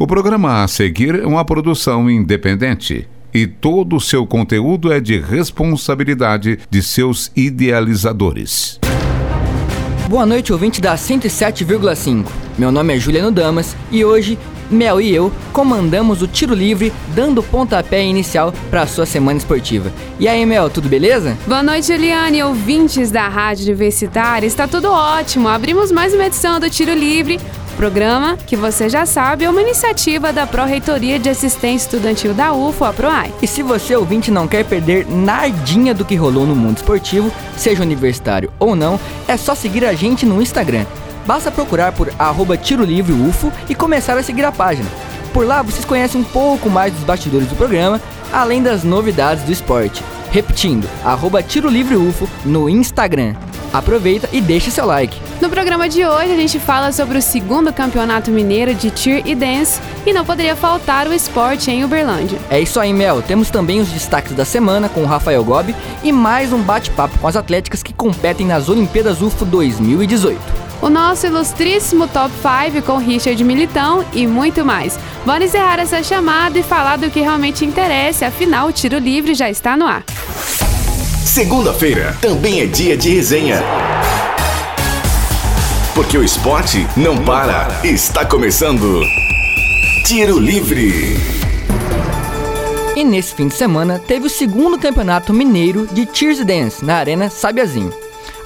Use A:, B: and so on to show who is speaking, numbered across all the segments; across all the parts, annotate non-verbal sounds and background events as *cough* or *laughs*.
A: O programa a seguir é uma produção independente e todo o seu conteúdo é de responsabilidade de seus idealizadores.
B: Boa noite, ouvinte da 107,5. Meu nome é Juliano Damas e hoje Mel e eu comandamos o tiro livre, dando pontapé inicial para a sua semana esportiva. E aí, Mel, tudo beleza?
C: Boa noite, Juliane, ouvintes da Rádio Universitária. Está tudo ótimo. Abrimos mais uma edição do Tiro Livre, programa, que você já sabe, é uma iniciativa da Pró-Reitoria de Assistência Estudantil da UFO, a PROAI.
B: E se você ouvinte não quer perder nardinha do que rolou no mundo esportivo, seja universitário ou não, é só seguir a gente no Instagram. Basta procurar por arroba e começar a seguir a página. Por lá vocês conhecem um pouco mais dos bastidores do programa, além das novidades do esporte. Repetindo, arroba no Instagram. Aproveita e deixe seu like.
C: No programa de hoje a gente fala sobre o segundo campeonato mineiro de Cheer e Dance e não poderia faltar o esporte em Uberlândia.
B: É isso aí, Mel. Temos também os destaques da semana com o Rafael Gobi e mais um bate-papo com as atléticas que competem nas Olimpíadas UFO 2018.
C: O nosso ilustríssimo Top 5 com Richard Militão e muito mais. Vamos encerrar essa chamada e falar do que realmente interessa, afinal o tiro livre já está no ar.
D: Segunda-feira também é dia de resenha. Porque o esporte não para. Está começando. Tiro Livre.
B: E nesse fim de semana teve o segundo campeonato mineiro de Cheers Dance na Arena Sabiazinho.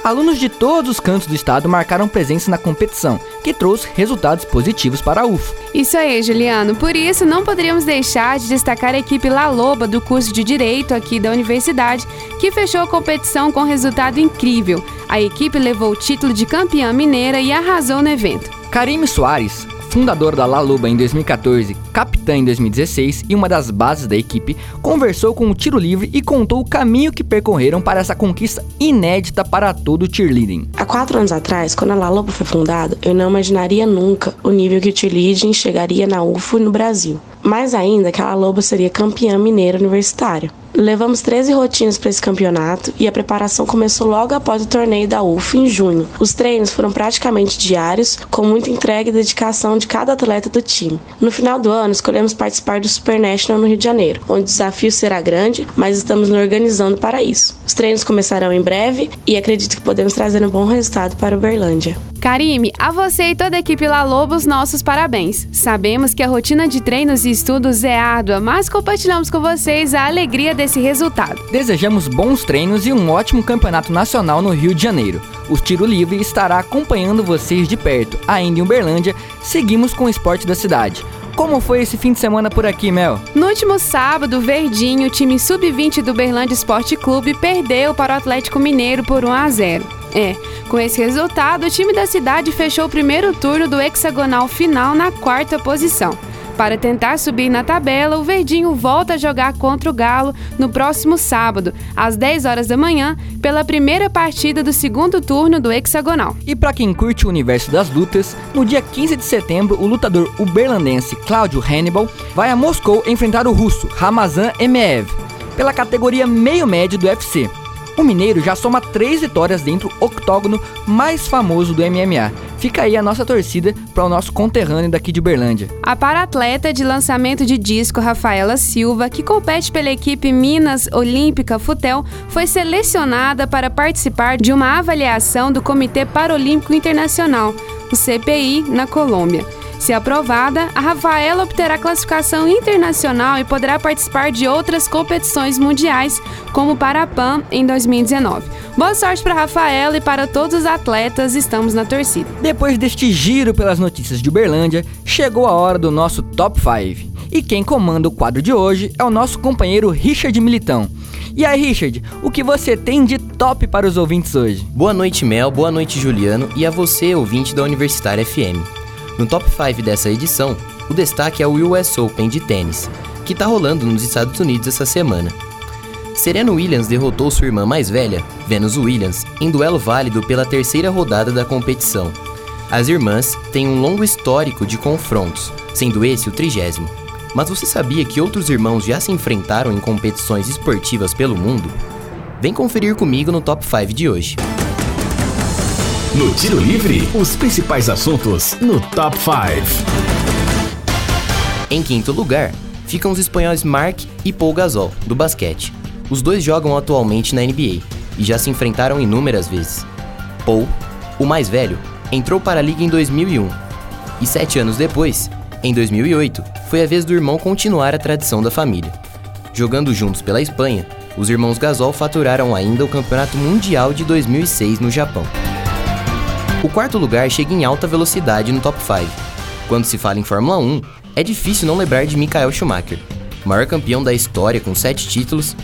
B: Alunos de todos os cantos do estado marcaram presença na competição, que trouxe resultados positivos para a UFO.
C: Isso aí, Juliano. Por isso, não poderíamos deixar de destacar a equipe La Loba do curso de Direito aqui da universidade, que fechou a competição com resultado incrível. A equipe levou o título de campeã mineira e arrasou no evento.
B: Karime Soares, fundador da La Luba em 2014, capitã em 2016 e uma das bases da equipe, conversou com o Tiro Livre e contou o caminho que percorreram para essa conquista inédita para todo o cheerleading.
E: Há quatro anos atrás, quando a La Luba foi fundada, eu não imaginaria nunca o nível que o cheerleading chegaria na UFO e no Brasil. Mais ainda que a Loba seria campeã mineira universitária. Levamos 13 rotinas para esse campeonato e a preparação começou logo após o torneio da UF em junho. Os treinos foram praticamente diários, com muita entrega e dedicação de cada atleta do time. No final do ano, escolhemos participar do Super National no Rio de Janeiro, onde o desafio será grande, mas estamos nos organizando para isso. Os treinos começarão em breve e acredito que podemos trazer um bom resultado para Uberlândia.
C: Karime, a você e toda a equipe La Lobos, nossos parabéns. Sabemos que a rotina de treinos e estudos é árdua, mas compartilhamos com vocês a alegria desse resultado.
B: Desejamos bons treinos e um ótimo campeonato nacional no Rio de Janeiro. O Tiro Livre estará acompanhando vocês de perto. Ainda em Uberlândia, seguimos com o esporte da cidade. Como foi esse fim de semana por aqui, Mel?
C: No último sábado, Verdinho, o time sub-20 do Berlândia Esporte Clube, perdeu para o Atlético Mineiro por 1 a 0. É, com esse resultado, o time da cidade fechou o primeiro turno do hexagonal final na quarta posição. Para tentar subir na tabela, o Verdinho volta a jogar contra o Galo no próximo sábado, às 10 horas da manhã, pela primeira partida do segundo turno do hexagonal.
B: E para quem curte o universo das lutas, no dia 15 de setembro, o lutador uberlandense Cláudio Hannibal vai a Moscou enfrentar o russo Ramazan Emeev pela categoria meio médio do UFC. O Mineiro já soma três vitórias dentro do octógono mais famoso do MMA. Fica aí a nossa torcida para o nosso conterrâneo daqui de Uberlândia.
C: A para-atleta de lançamento de disco Rafaela Silva, que compete pela equipe Minas Olímpica Futel, foi selecionada para participar de uma avaliação do Comitê Paralímpico Internacional, o CPI, na Colômbia. Se aprovada, a Rafaela obterá classificação internacional e poderá participar de outras competições mundiais, como para a PAN em 2019. Boa sorte para Rafaela e para todos os atletas, estamos na torcida.
B: Depois deste giro pelas notícias de Uberlândia, chegou a hora do nosso Top 5. E quem comanda o quadro de hoje é o nosso companheiro Richard Militão. E aí, Richard, o que você tem de top para os ouvintes hoje?
F: Boa noite, Mel, boa noite, Juliano, e a você, ouvinte da Universitária FM. No top 5 dessa edição, o destaque é o US Open de tênis, que está rolando nos Estados Unidos essa semana. Serena Williams derrotou sua irmã mais velha, Venus Williams, em duelo válido pela terceira rodada da competição. As irmãs têm um longo histórico de confrontos, sendo esse o trigésimo. Mas você sabia que outros irmãos já se enfrentaram em competições esportivas pelo mundo? Vem conferir comigo no top 5 de hoje.
D: No Tiro Livre, os principais assuntos no Top 5.
F: Em quinto lugar, ficam os espanhóis Mark e Paul Gasol, do basquete. Os dois jogam atualmente na NBA e já se enfrentaram inúmeras vezes. Paul, o mais velho, entrou para a liga em 2001 e sete anos depois, em 2008, foi a vez do irmão continuar a tradição da família. Jogando juntos pela Espanha, os irmãos Gasol faturaram ainda o Campeonato Mundial de 2006 no Japão. O quarto lugar chega em alta velocidade no top 5. Quando se fala em Fórmula 1, é difícil não lembrar de Michael Schumacher, maior campeão da história com sete títulos,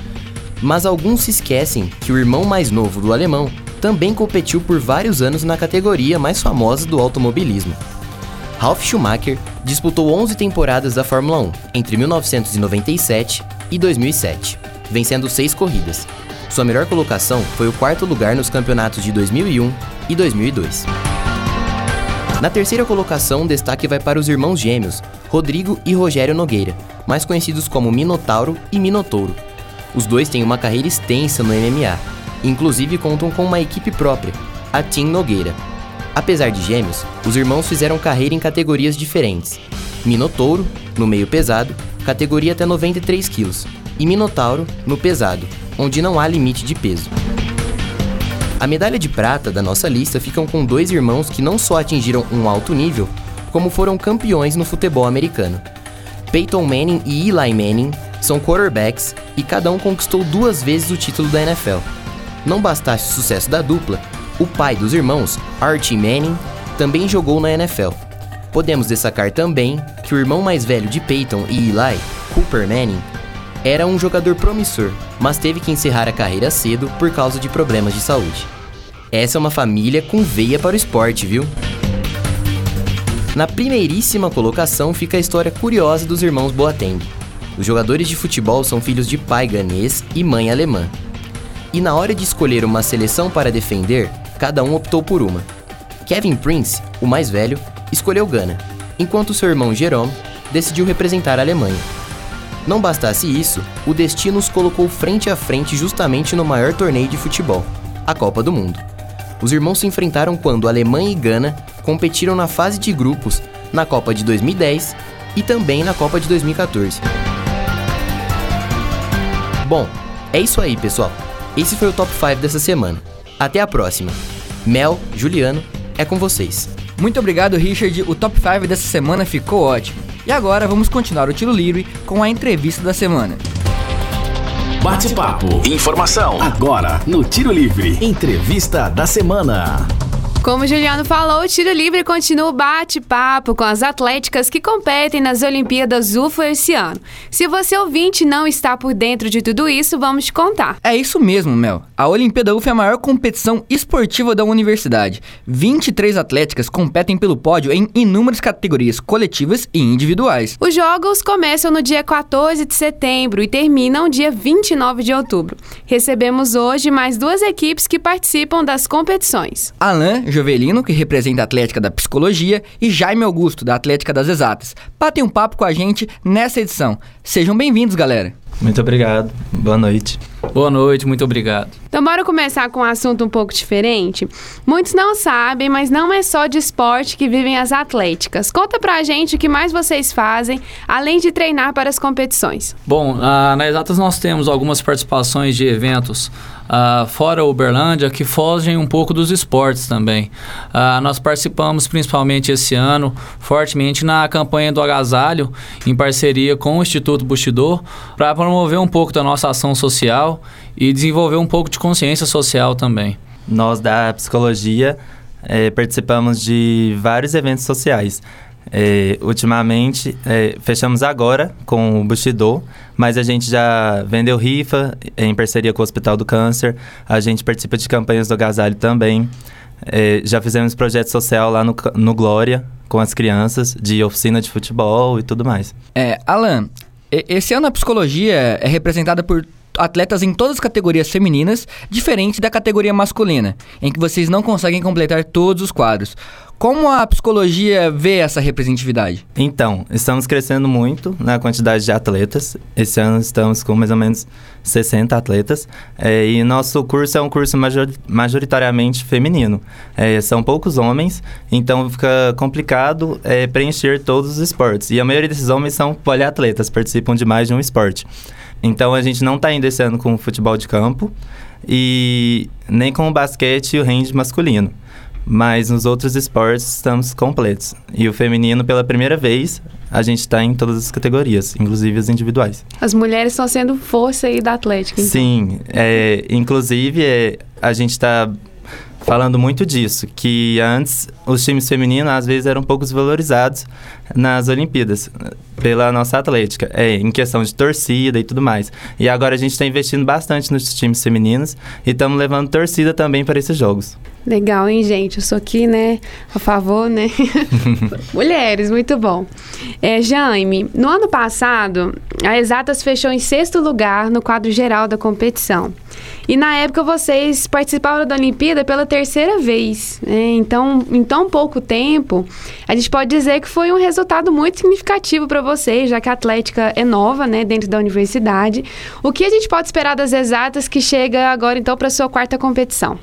F: mas alguns se esquecem que o irmão mais novo do alemão também competiu por vários anos na categoria mais famosa do automobilismo. Ralf Schumacher disputou 11 temporadas da Fórmula 1 entre 1997 e 2007, vencendo seis corridas. Sua melhor colocação foi o quarto lugar nos campeonatos de 2001 e 2002. Na terceira colocação, destaque vai para os irmãos gêmeos, Rodrigo e Rogério Nogueira, mais conhecidos como Minotauro e Minotouro. Os dois têm uma carreira extensa no MMA, inclusive contam com uma equipe própria, a Team Nogueira. Apesar de gêmeos, os irmãos fizeram carreira em categorias diferentes. Minotouro, no meio pesado, categoria até 93 quilos, e Minotauro, no pesado, onde não há limite de peso. A medalha de prata da nossa lista ficam com dois irmãos que não só atingiram um alto nível, como foram campeões no futebol americano. Peyton Manning e Eli Manning são quarterbacks e cada um conquistou duas vezes o título da NFL. Não bastasse o sucesso da dupla, o pai dos irmãos, Archie Manning, também jogou na NFL. Podemos destacar também que o irmão mais velho de Peyton e Eli, Cooper Manning, era um jogador promissor, mas teve que encerrar a carreira cedo por causa de problemas de saúde. Essa é uma família com veia para o esporte, viu? Na primeiríssima colocação fica a história curiosa dos irmãos Boateng. Os jogadores de futebol são filhos de pai ganês e mãe alemã. E na hora de escolher uma seleção para defender, cada um optou por uma. Kevin Prince, o mais velho, escolheu Gana, enquanto seu irmão Jerome decidiu representar a Alemanha. Não bastasse isso, o destino os colocou frente a frente justamente no maior torneio de futebol, a Copa do Mundo. Os irmãos se enfrentaram quando Alemanha e Gana competiram na fase de grupos na Copa de 2010 e também na Copa de 2014. Bom, é isso aí, pessoal. Esse foi o top 5 dessa semana. Até a próxima. Mel, Juliano, é com vocês.
B: Muito obrigado, Richard. O top 5 dessa semana ficou ótimo. E agora vamos continuar o tiro livre com a entrevista da semana.
D: Bate-papo. Informação. Agora no Tiro Livre. Entrevista da semana.
C: Como o Juliano falou, o Tiro Livre continua o bate-papo com as atléticas que competem nas Olimpíadas UFO esse ano. Se você ouvinte não está por dentro de tudo isso, vamos te contar.
B: É isso mesmo, Mel. A Olimpíada UFO é a maior competição esportiva da universidade. 23 atléticas competem pelo pódio em inúmeras categorias coletivas e individuais.
C: Os jogos começam no dia 14 de setembro e terminam dia 29 de outubro. Recebemos hoje mais duas equipes que participam das competições.
B: Alan Jovelino, que representa a Atlética da Psicologia, e Jaime Augusto, da Atlética das Exatas. Batem um papo com a gente nessa edição. Sejam bem-vindos, galera.
G: Muito obrigado. Boa noite.
H: Boa noite, muito obrigado.
C: Então, bora começar com um assunto um pouco diferente. Muitos não sabem, mas não é só de esporte que vivem as atléticas. Conta pra gente o que mais vocês fazem, além de treinar para as competições.
H: Bom, uh, na Exatas nós temos algumas participações de eventos uh, fora Uberlândia que fogem um pouco dos esportes também. Uh, nós participamos principalmente esse ano, fortemente na campanha do Agasalho, em parceria com o Instituto Bushido, para promover um pouco da nossa ação social e desenvolver um pouco de consciência social também.
G: Nós da psicologia é, participamos de vários eventos sociais. É, ultimamente, é, fechamos agora com o Bushido, mas a gente já vendeu rifa em parceria com o Hospital do Câncer, a gente participa de campanhas do agasalho também. É, já fizemos projeto social lá no, no Glória com as crianças, de oficina de futebol e tudo mais.
B: É, Alan, esse ano a psicologia é representada por atletas em todas as categorias femininas, diferente da categoria masculina, em que vocês não conseguem completar todos os quadros. Como a psicologia vê essa representatividade?
G: Então, estamos crescendo muito na quantidade de atletas. Esse ano estamos com mais ou menos 60 atletas. É, e nosso curso é um curso major, majoritariamente feminino. É, são poucos homens, então fica complicado é, preencher todos os esportes. E a maioria desses homens são poliatletas, participam de mais de um esporte. Então a gente não está ainda esse ano com o futebol de campo e nem com o basquete e o rende masculino. Mas nos outros esportes estamos completos. E o feminino, pela primeira vez, a gente está em todas as categorias, inclusive as individuais.
C: As mulheres estão sendo força aí da Atlética. Então.
G: Sim, é, inclusive é, a gente está falando muito disso, que antes os times femininos às vezes eram poucos valorizados nas Olimpíadas pela nossa atlética, é, em questão de torcida e tudo mais. E agora a gente está investindo bastante nos times femininos e estamos levando torcida também para esses jogos.
C: Legal, hein, gente? Eu sou aqui, né, a favor, né? *laughs* Mulheres, muito bom. É, Jaime, no ano passado, a Exatas fechou em sexto lugar no quadro geral da competição. E na época vocês participaram da Olimpíada pela terceira vez. Né? Então, em tão pouco tempo, a gente pode dizer que foi um resultado muito significativo para vocês, já que a Atlética é nova, né, dentro da universidade. O que a gente pode esperar das exatas que chega agora, então, para sua quarta competição?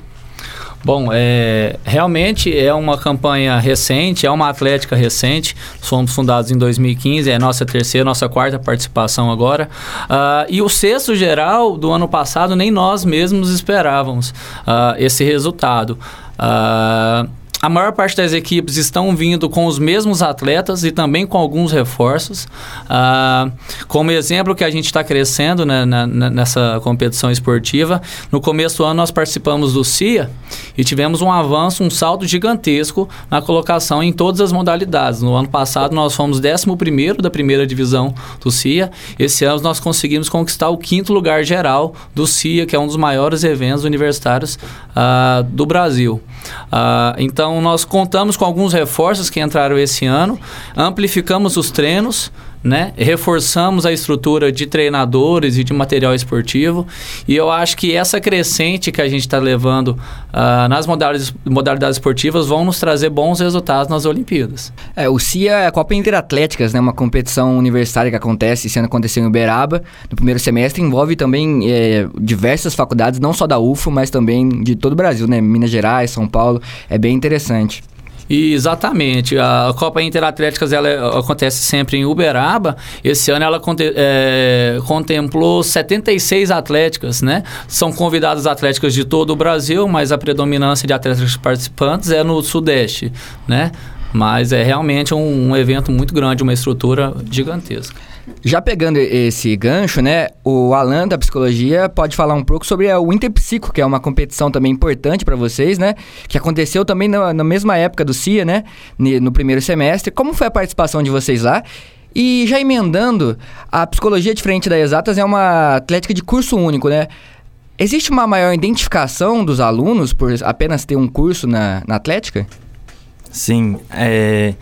H: Bom, é, realmente é uma campanha recente, é uma atlética recente. Somos fundados em 2015, é nossa terceira, nossa quarta participação agora. Uh, e o sexto geral do ano passado, nem nós mesmos esperávamos uh, esse resultado. Uh, a maior parte das equipes estão vindo com os mesmos atletas e também com alguns reforços. Ah, como exemplo que a gente está crescendo né, na, nessa competição esportiva, no começo do ano nós participamos do CIA e tivemos um avanço, um salto gigantesco na colocação em todas as modalidades. No ano passado nós fomos 11 da primeira divisão do CIA. Esse ano nós conseguimos conquistar o quinto lugar geral do CIA, que é um dos maiores eventos universitários ah, do Brasil. Então, então, nós contamos com alguns reforços que entraram esse ano, amplificamos os treinos, né? Reforçamos a estrutura de treinadores e de material esportivo. E eu acho que essa crescente que a gente está levando uh, nas modalidades, modalidades esportivas vão nos trazer bons resultados nas Olimpíadas.
B: É, o CIA é a Copa Interatléticas, né? Uma competição universitária que acontece, ano aconteceu em Uberaba, no primeiro semestre, envolve também é, diversas faculdades, não só da UFO, mas também de todo o Brasil, né? Minas Gerais, São Paulo. É bem interessante.
H: Exatamente. A Copa Interatléticas ela é, acontece sempre em Uberaba. Esse ano ela é, contemplou 76 atléticas, né? São convidadas atléticas de todo o Brasil, mas a predominância de atletas participantes é no Sudeste, né? Mas é realmente um, um evento muito grande, uma estrutura gigantesca.
B: Já pegando esse gancho, né, o Alan da psicologia pode falar um pouco sobre o Interpsico, que é uma competição também importante para vocês, né, que aconteceu também na, na, mesma época do CIA, né, no primeiro semestre. Como foi a participação de vocês lá? E já emendando, a psicologia diferente da Exatas é uma atlética de curso único, né? Existe uma maior identificação dos alunos por apenas ter um curso na, na Atlética?
G: Sim, é,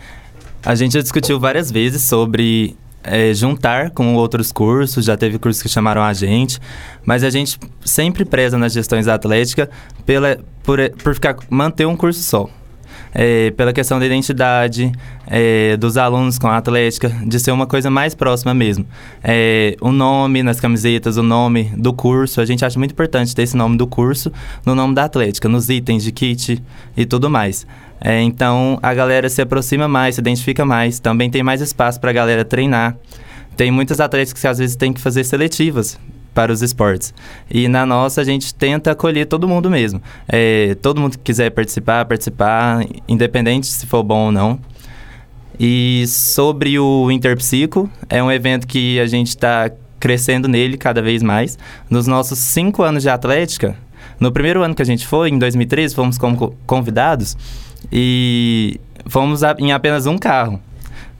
G: a gente já discutiu várias vezes sobre é, juntar com outros cursos, já teve cursos que chamaram a gente, mas a gente sempre preza nas gestões da Atlética pela, por, por ficar, manter um curso só. É, pela questão da identidade é, dos alunos com a Atlética, de ser uma coisa mais próxima mesmo. É, o nome nas camisetas, o nome do curso, a gente acha muito importante ter esse nome do curso no nome da Atlética, nos itens de kit e tudo mais. É, então a galera se aproxima mais, se identifica mais, também tem mais espaço para a galera treinar. Tem muitos atletas que às vezes têm que fazer seletivas para os esportes. E na nossa a gente tenta acolher todo mundo mesmo. É, todo mundo que quiser participar, participar, independente se for bom ou não. E sobre o Interpsico, é um evento que a gente está crescendo nele cada vez mais. Nos nossos cinco anos de atlética, no primeiro ano que a gente foi, em 2013, fomos convidados e fomos em apenas um carro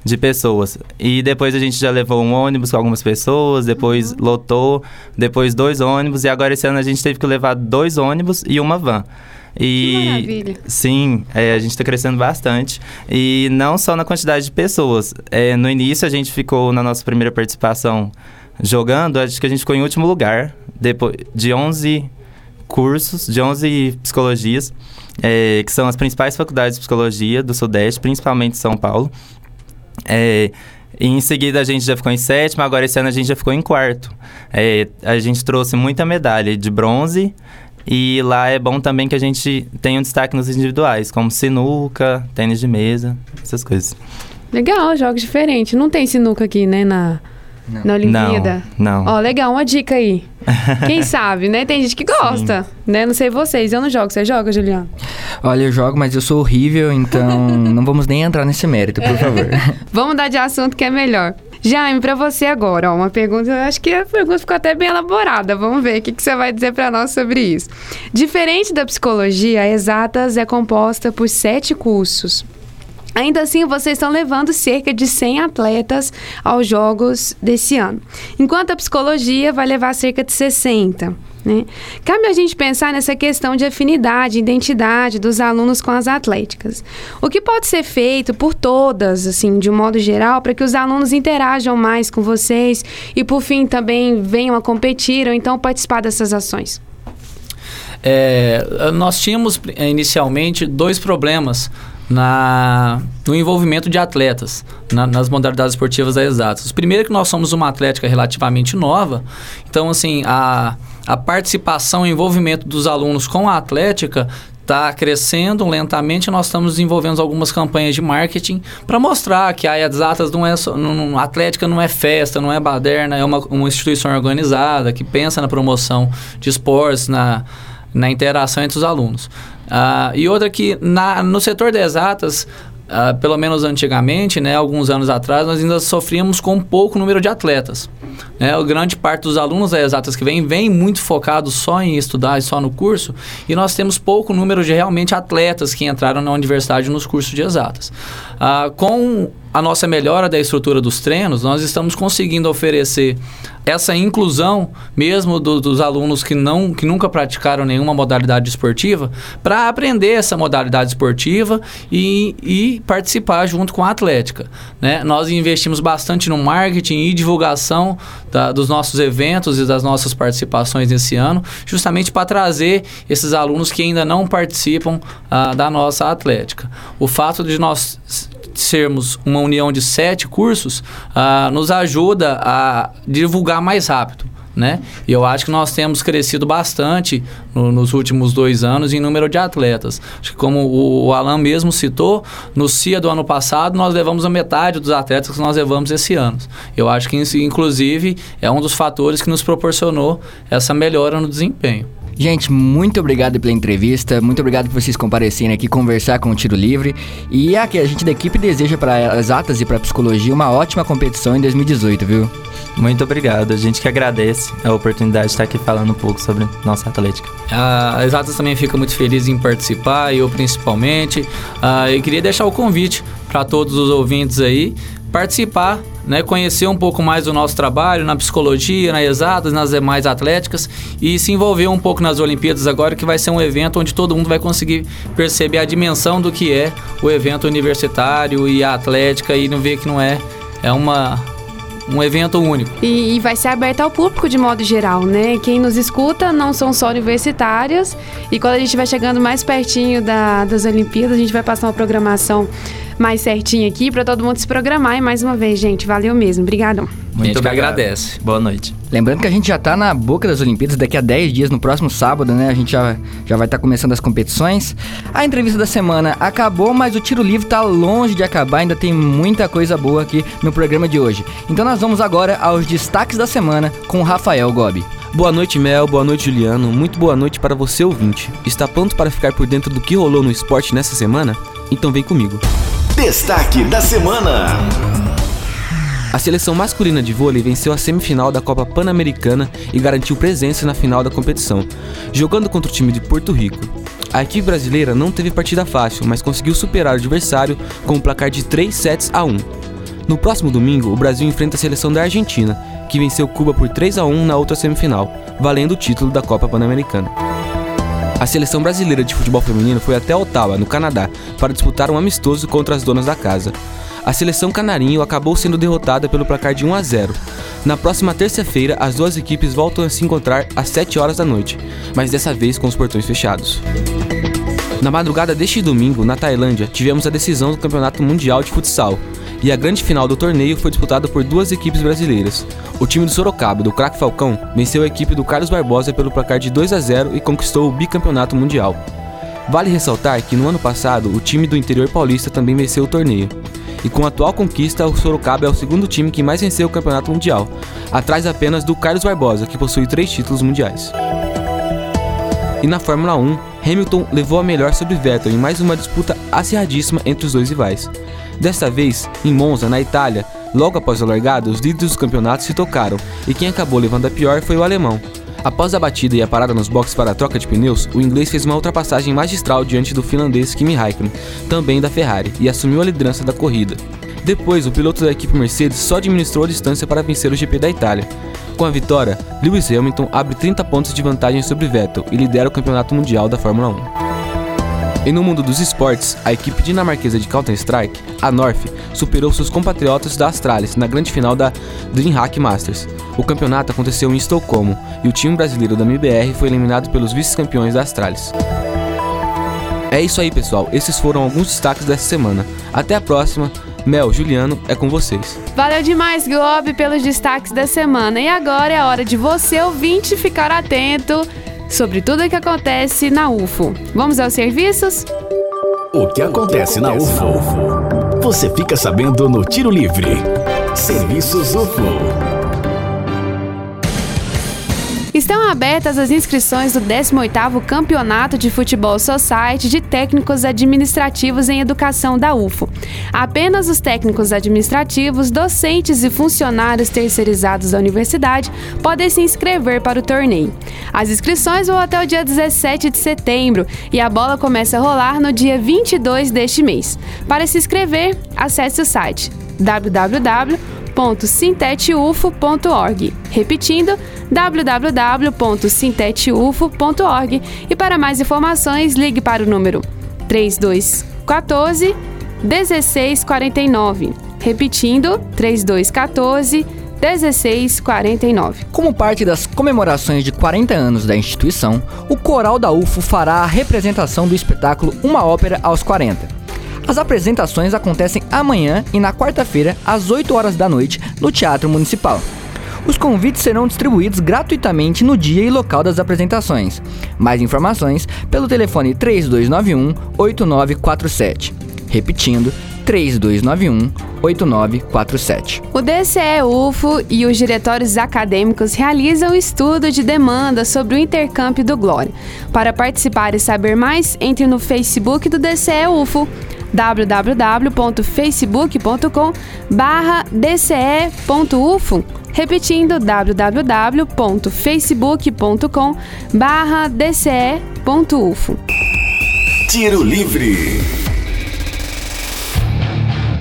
G: de pessoas. E depois a gente já levou um ônibus com algumas pessoas, depois uhum. lotou, depois dois ônibus, e agora esse ano a gente teve que levar dois ônibus e uma van.
C: E que maravilha.
G: sim, é, a gente está crescendo bastante. E não só na quantidade de pessoas. É, no início a gente ficou na nossa primeira participação jogando, acho que a gente ficou em último lugar, depois de 11 cursos, de 11 psicologias. é, que são as principais faculdades de psicologia do Sudeste, principalmente São Paulo. É, em seguida a gente já ficou em sétimo, agora esse ano a gente já ficou em quarto. É, a gente trouxe muita medalha de bronze e lá é bom também que a gente tenha um destaque nos individuais, como sinuca, tênis de mesa, essas coisas.
C: Legal, jogos diferentes. Não tem sinuca aqui, né, na,
B: Não.
C: na Olimpíada?
G: Não, não.
C: Ó, legal, uma dica aí. *laughs* Quem sabe, né? Tem gente que gosta, né? Não sei vocês, eu não jogo. Você joga, Juliano?
B: Olha, eu jogo, mas eu sou horrível, então *laughs* não vamos nem entrar nesse mérito, por favor. *laughs*
C: Vamos mudar de assunto que é melhor. Jaime, pra você agora, ó, uma pergunta, eu acho que a pergunta ficou até bem elaborada. Vamos ver o que, que você vai dizer pra nós sobre isso. Diferente da psicologia, a Exatas é composta por sete cursos. Ainda assim, vocês estão levando cerca de 100 atletas aos Jogos desse ano, enquanto a psicologia vai levar cerca de 60. Né? Cabe a gente pensar nessa questão de afinidade, identidade dos alunos com as atléticas. O que pode ser feito por todas, assim, de um modo geral, para que os alunos interajam mais com vocês e, por fim, também venham a competir ou então participar dessas ações?
H: É, nós tínhamos eh, inicialmente dois problemas na, no envolvimento de atletas na- nas modalidades esportivas da Exatas. O primeiro é que nós somos uma atlética relativamente nova, então assim a, a participação e envolvimento dos alunos com a atlética está crescendo lentamente. Nós estamos desenvolvendo algumas campanhas de marketing para mostrar que a Exatas não é só, não, atlética não é festa, não é baderna, é uma, uma instituição organizada que pensa na promoção de esportes, na, na interação entre os alunos. Ah, e outra que na, no setor de exatas, ah, pelo menos antigamente, né, alguns anos atrás, nós ainda sofríamos com pouco número de atletas. Né? A grande parte dos alunos da exatas que vem, vem muito focado só em estudar e só no curso, e nós temos pouco número de realmente atletas que entraram na universidade nos cursos de exatas. Ah, com a nossa melhora da estrutura dos treinos, nós estamos conseguindo oferecer essa inclusão mesmo do- dos alunos que não que nunca praticaram nenhuma modalidade esportiva para aprender essa modalidade esportiva e, e participar junto com a atlética. né? Nós investimos bastante no marketing e divulgação da- dos nossos eventos e das nossas participações esse ano, justamente para trazer esses alunos que ainda não participam ah, da nossa atlética. O fato de nós sermos uma união de sete cursos ah, nos ajuda a divulgar mais rápido. Né? E eu acho que nós temos crescido bastante no- nos últimos dois anos em número de atletas. Acho que como o, o Alan mesmo citou, no CIA do ano passado nós levamos a metade dos atletas que nós levamos esse ano. Eu acho que inclusive, é um dos fatores que nos proporcionou essa melhora no desempenho.
B: Gente, muito obrigado pela entrevista, muito obrigado por vocês comparecerem aqui conversar com o Tiro Livre. E aqui, a gente da equipe deseja para as atas e para a psicologia uma ótima competição em 2018, viu?
G: Muito obrigado. A gente que agradece a oportunidade de estar aqui falando um pouco sobre nossa atlética.
H: A Exatas também fica muito feliz em participar, eu principalmente. Ah, e queria deixar o convite para todos os ouvintes aí participar, né, conhecer um pouco mais do nosso trabalho na psicologia, na Exatas, nas demais atléticas e se envolver um pouco nas Olimpíadas agora, que vai ser um evento onde todo mundo vai conseguir perceber a dimensão do que é o evento universitário e a atlética e não ver que não é é uma um evento único.
C: E, e vai ser aberto ao público de modo geral, né? Quem nos escuta não são só universitários. E quando a gente vai chegando mais pertinho da- das Olimpíadas, a gente vai passar uma programação mais certinha aqui para todo mundo se programar. E mais uma vez, gente, valeu mesmo. Obrigadão.
H: a gente que agradece.
G: Boa noite.
B: Lembrando que a gente já tá na boca das Olimpíadas daqui a 10 dias, no próximo sábado, né? A gente já, já vai estar começando as competições. A entrevista da semana acabou, mas o tiro livre tá longe de acabar, ainda tem muita coisa boa aqui no programa de hoje. Então nós vamos agora aos destaques da semana com o Rafael Gobi.
I: Boa noite, Mel. Boa noite, Juliano. Muito boa noite para você, ouvinte. Está pronto para ficar por dentro do que rolou no esporte nessa semana? Então vem comigo.
D: Destaque da semana.
I: A seleção masculina de vôlei venceu a semifinal da Copa Pan-Americana e garantiu presença na final da competição, jogando contra o time de Porto Rico. A equipe brasileira não teve partida fácil, mas conseguiu superar o adversário com um placar de 3 sets a 1. No próximo domingo, o Brasil enfrenta a seleção da Argentina, que venceu Cuba por 3 a 1 na outra semifinal, valendo o título da Copa Pan-Americana. A seleção brasileira de futebol feminino foi até Ottawa, no Canadá, para disputar um amistoso contra as donas da casa. A seleção canarinho acabou sendo derrotada pelo placar de 1 a 0. Na próxima terça-feira, as duas equipes voltam a se encontrar às 7 horas da noite, mas dessa vez com os portões fechados. Na madrugada deste domingo, na Tailândia, tivemos a decisão do Campeonato Mundial de Futsal, e a grande final do torneio foi disputada por duas equipes brasileiras. O time do Sorocaba, do Crack Falcão, venceu a equipe do Carlos Barbosa pelo placar de 2 a 0 e conquistou o bicampeonato mundial. Vale ressaltar que no ano passado, o time do interior paulista também venceu o torneio. E com a atual conquista, o Sorocaba é o segundo time que mais venceu o campeonato mundial, atrás apenas do Carlos Barbosa, que possui três títulos mundiais. E na Fórmula 1, Hamilton levou a melhor sobre Vettel em mais uma disputa acirradíssima entre os dois rivais. Desta vez, em Monza, na Itália, logo após a largada, os líderes dos campeonatos se tocaram e quem acabou levando a pior foi o alemão. Após a batida e a parada nos boxes para a troca de pneus, o inglês fez uma ultrapassagem magistral diante do finlandês Kimi Raikkonen, também da Ferrari, e assumiu a liderança da corrida. Depois, o piloto da equipe Mercedes só administrou a distância para vencer o GP da Itália. Com a vitória, Lewis Hamilton abre 30 pontos de vantagem sobre Vettel e lidera o campeonato mundial da Fórmula 1. E no mundo dos esportes, a equipe dinamarquesa de Counter-Strike, a North, superou seus compatriotas da Astralis na grande final da DreamHack Masters. O campeonato aconteceu em Estocolmo e o time brasileiro da MBR foi eliminado pelos vice-campeões da Astralis. É isso aí, pessoal. Esses foram alguns destaques dessa semana. Até a próxima. Mel, Juliano, é com vocês.
C: Valeu demais, Globo, pelos destaques da semana. E agora é a hora de você, ouvinte, ficar atento sobre tudo o que acontece na UFO. Vamos aos serviços?
D: O que acontece na UFO? Você fica sabendo no Tiro Livre. Serviços UFO.
C: Estão abertas as inscrições do 18º Campeonato de Futebol Society de Técnicos Administrativos em Educação da UFO. Apenas os técnicos administrativos, docentes e funcionários terceirizados da universidade podem se inscrever para o torneio. As inscrições vão até o dia 17 de setembro e a bola começa a rolar no dia 22 deste mês. Para se inscrever, acesse o site www.sintetufo.org. Repetindo, www.sintetufo.org. E para mais informações, ligue para o número 3214 1649. Repetindo, 3214 1649.
B: Como parte das comemorações de 40 anos da instituição, o Coral da UFO fará a representação do espetáculo Uma Ópera aos 40. As apresentações acontecem amanhã e na quarta-feira, às 8 horas da noite, no Teatro Municipal. Os convites serão distribuídos gratuitamente no dia e local das apresentações. Mais informações pelo telefone 3291 8947. Repetindo, 3291 8947.
C: O DCE UFO e os diretórios acadêmicos realizam estudo de demanda sobre o intercâmbio do Glória. Para participar e saber mais, entre no Facebook do DCE UFO www.facebook.com dce.ufo Repetindo, www.facebook.com dce.ufo
D: Tiro Livre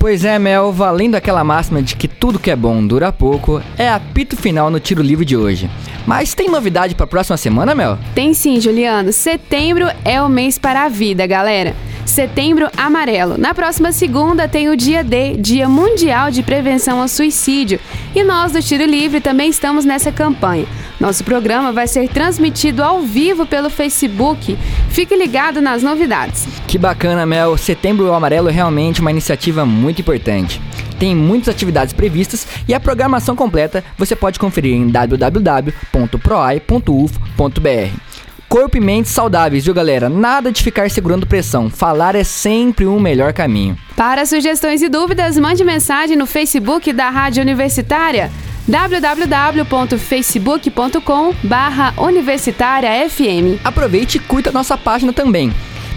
B: Pois é, Mel, valendo aquela máxima de que tudo que é bom dura pouco, é apito final no tiro livre de hoje. Mas tem novidade para a próxima semana, Mel?
C: Tem sim, Juliano. Setembro é o mês para a vida, galera. Setembro Amarelo. Na próxima segunda tem o Dia D, Dia Mundial de Prevenção ao Suicídio. E nós do Tiro Livre também estamos nessa campanha. Nosso programa vai ser transmitido ao vivo pelo Facebook. Fique ligado nas novidades.
B: Que bacana, Mel. Setembro Amarelo é realmente uma iniciativa muito importante. Tem muitas atividades previstas e a programação completa você pode conferir em www.proai.uf.br. Corpo e mente saudáveis, viu, galera? Nada de ficar segurando pressão. Falar é sempre o melhor caminho.
C: Para sugestões e dúvidas, mande mensagem no Facebook da Rádio Universitária www.facebook.com barra Universitária FM.
B: Aproveite e curta nossa página também.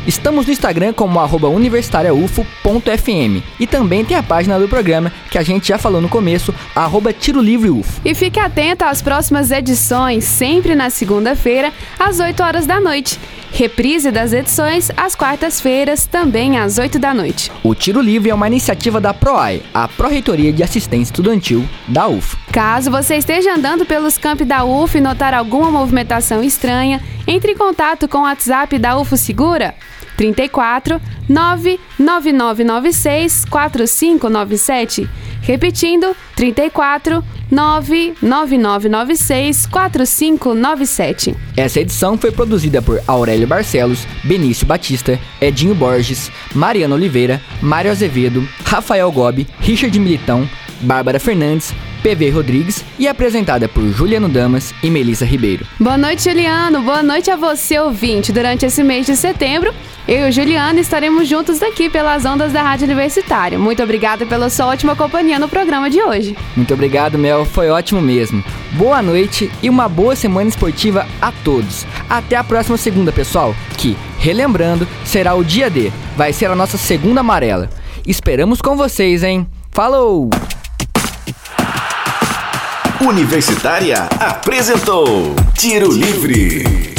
B: Estamos no Instagram como universitariaufo.fm e também tem a página do programa que a gente já falou no começo, arroba Tiro Livre UFO.
C: E fique atento às próximas edições, sempre na segunda-feira, às 8 horas da noite. Reprise das edições às quartas-feiras, também às 8 da noite.
B: O Tiro Livre é uma iniciativa da PROAI, a Pró-Reitoria de Assistência Estudantil da UFO.
C: Caso você esteja andando pelos campi da UF e notar alguma movimentação estranha, entre em contato com o WhatsApp da UFO Segura 34 99996 4597. Repetindo, 34 99996 4597.
B: Essa edição foi produzida por Aurélio Barcelos, Benício Batista, Edinho Borges, Mariana Oliveira, Mário Azevedo, Rafael Gobi, Richard Militão, Bárbara Fernandes, PV Rodrigues e apresentada por Juliano Damas e Melissa Ribeiro.
C: Boa noite, Juliano. Boa noite a você, ouvinte. Durante esse mês de setembro, eu e o Juliano estaremos juntos daqui pelas ondas da Rádio Universitária. Muito obrigada pela sua ótima companhia no programa de hoje.
B: Muito obrigado, Mel. Foi ótimo mesmo. Boa noite e uma boa semana esportiva a todos. Até a próxima segunda, pessoal, que, relembrando, será o dia D. Vai ser a nossa segunda amarela. Esperamos com vocês, hein? Falou!
D: Universitária apresentou Tiro Livre.